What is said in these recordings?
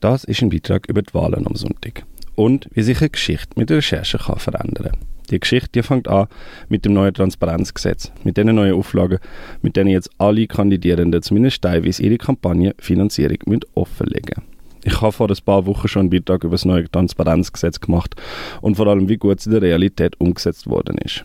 Das ist ein Beitrag über die Wahlen am Sonntag und wie sich eine Geschichte mit der Recherche kann verändern kann. Die Geschichte die fängt an mit dem neuen Transparenzgesetz, mit den neuen Auflagen, mit denen jetzt alle Kandidierenden zumindest teilweise ihre Kampagnenfinanzierung offenlegen müssen. Ich habe vor ein paar Wochen schon einen Beitrag über das neue Transparenzgesetz gemacht und vor allem, wie gut es in der Realität umgesetzt worden ist.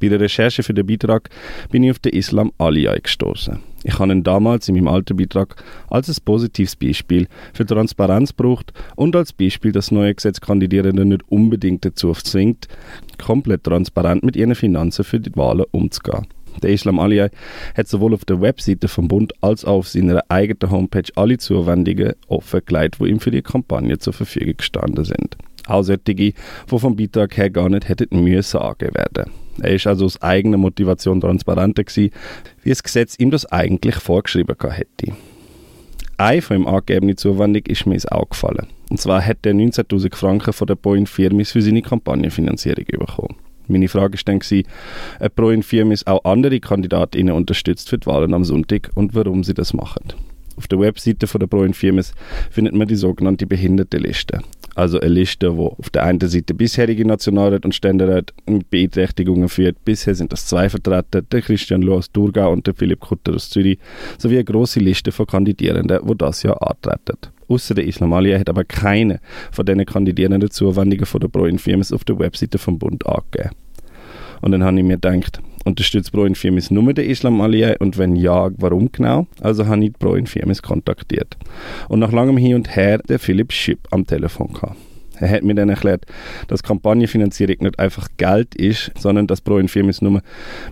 Bei der Recherche für den Beitrag bin ich auf den Islam Aliyah gestoßen. Ich habe ihn damals in meinem alten Beitrag als ein positives Beispiel für Transparenz gebraucht und als Beispiel, dass neue Gesetzkandidierende nicht unbedingt dazu zwingt, komplett transparent mit ihren Finanzen für die Wahlen umzugehen. Der Islam Aliyah hat sowohl auf der Webseite vom Bund als auch auf seiner eigenen Homepage alle Zuwendungen offengelegt, die ihm für die Kampagne zur Verfügung gestanden sind. Auch solche, die vom Beitrag her gar nicht hätten müssen angegeben werden. Er ist also aus eigener Motivation transparenter gewesen, wie das Gesetz ihm das eigentlich vorgeschrieben hätte. Eine von ihm angegebene Zuwendung ist mir ins Auge gefallen. Und zwar hat er 19.000 Franken von der Boeing Firmis für seine Kampagnenfinanzierung bekommen. Meine Frage war dann, ob Boeing Firmis auch andere Kandidatinnen unterstützt für die Wahlen am Sonntag und warum sie das machen. Auf der Webseite von der Proin Firmes findet man die sogenannte Behindertenliste. Also eine Liste, wo auf der einen Seite bisherige Nationalrat und Ständerat mit Beeinträchtigungen führt. Bisher sind das zwei Vertreter, der Christian Loh aus Thurgau und der Philipp Kutter aus Zürich, sowie eine grosse Liste von Kandidierenden, die das Jahr antreten. Außer der Islam Aliyah hat aber keine von diesen Kandidierenden Zuwendungen von der Proin Firmes auf der Webseite vom Bund angegeben. Und dann habe ich mir gedacht, unterstützt Pro Infirmis nur den Islam Aliyah und wenn ja, warum genau? Also habe ich Pro Infirmis kontaktiert. Und nach langem Hin und Her der Philipp Schipp am Telefon gehabt. Er hat mir dann erklärt, dass Kampagnenfinanzierung nicht einfach Geld ist, sondern dass Pro Infirmis nur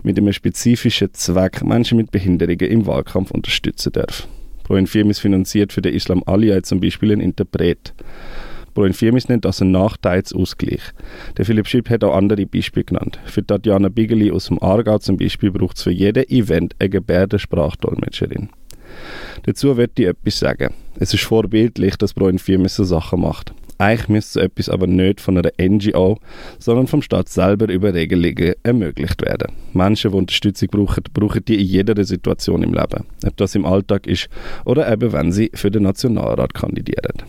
mit einem spezifischen Zweck Menschen mit Behinderungen im Wahlkampf unterstützen darf. Pro Infirmis finanziert für den Islam Aliyah zum Beispiel einen Interpret. Pro Firmis nennt das einen Nachteilsausgleich. Der Philipp Schipp hat auch andere Beispiele genannt. Für Tatjana Bigeli aus dem Aargau zum Beispiel braucht es für jedes Event eine Gebärdensprachdolmetscherin. Dazu wird ich etwas sagen. Es ist vorbildlich, dass Pro Firmis so Sachen macht. Eigentlich müsste so etwas aber nicht von einer NGO, sondern vom Staat selber über Regelungen ermöglicht werden. Menschen, die Unterstützung brauchen, brauchen die in jeder Situation im Leben. Ob das im Alltag ist oder eben, wenn sie für den Nationalrat kandidieren.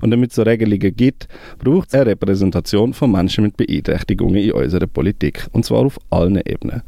Und damit es so Regelungen gibt, braucht es eine Repräsentation von Menschen mit Beeinträchtigungen in unserer Politik. Und zwar auf allen Ebenen.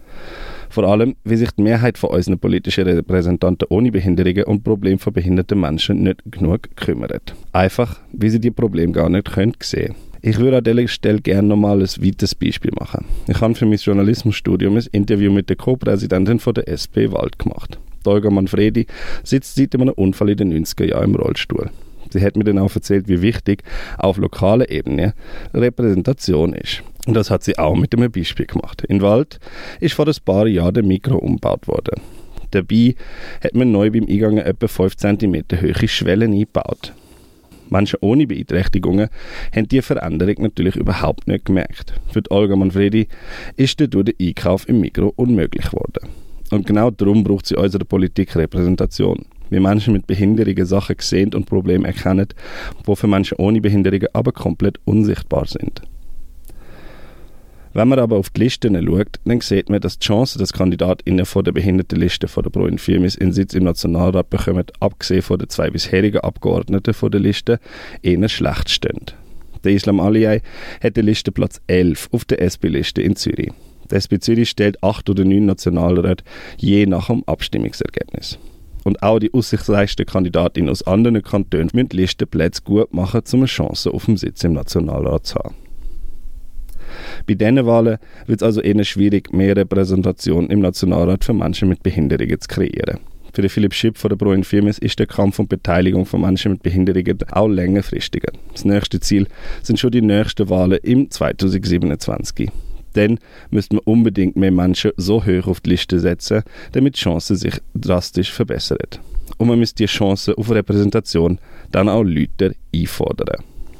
Vor allem, wie sich die Mehrheit von unseren politischen Repräsentanten ohne Behinderungen und Probleme von behinderten Menschen nicht genug kümmert. Einfach, wie sie die Probleme gar nicht können sehen ich würde an dieser Stelle gerne nochmal ein weiteres Beispiel machen. Ich habe für mein Journalismusstudium ein Interview mit der Co-Präsidentin der SP Wald gemacht. Olga Manfredi sitzt seit einem Unfall in den 90er Jahren im Rollstuhl. Sie hat mir dann auch erzählt, wie wichtig auf lokaler Ebene Repräsentation ist. Und das hat sie auch mit einem Beispiel gemacht. In Wald ist vor ein paar Jahren der Mikro umgebaut worden. Dabei hat man neu beim Eingang etwa 5 cm hohe Schwellen eingebaut. Menschen ohne Beeinträchtigungen haben diese Veränderung natürlich überhaupt nicht gemerkt. Für die Olga Manfredi ist dadurch der Einkauf im Mikro unmöglich geworden. Und genau darum braucht sie unsere Politik Repräsentation wie Menschen mit Behinderungen Sachen sehen und Probleme erkennen, die für Menschen ohne Behinderungen aber komplett unsichtbar sind. Wenn man aber auf die Listen schaut, dann sieht man, dass die Chance, dass KandidatInnen von der Behindertenliste von der Pro Firmis in Sitz im Nationalrat bekommen, abgesehen von den zwei bisherigen Abgeordneten von der Liste, eher schlecht stehen. Der Islam Aliyah hat die Liste Platz 11 auf der SP-Liste in Zürich. Die SP Zürich stellt acht oder neun Nationalräte je nach dem Abstimmungsergebnis. Und auch die aussichtsreichsten Kandidatinnen aus anderen Kantonen müssen die Listenplätze gut machen, um eine Chance auf den Sitz im Nationalrat zu haben. Bei diesen Wahlen wird es also eher schwierig, mehr Repräsentation im Nationalrat für Menschen mit Behinderungen zu kreieren. Für den Philipp Schipp von der Pro Firmis ist der Kampf um Beteiligung von Menschen mit Behinderungen auch längerfristiger. Das nächste Ziel sind schon die nächsten Wahlen im 2027 dann müsste man unbedingt mehr Menschen so hoch auf die Liste setzen, damit die Chancen sich drastisch verbessern. Und man müsste die Chance auf Repräsentation dann auch Leute einfordern.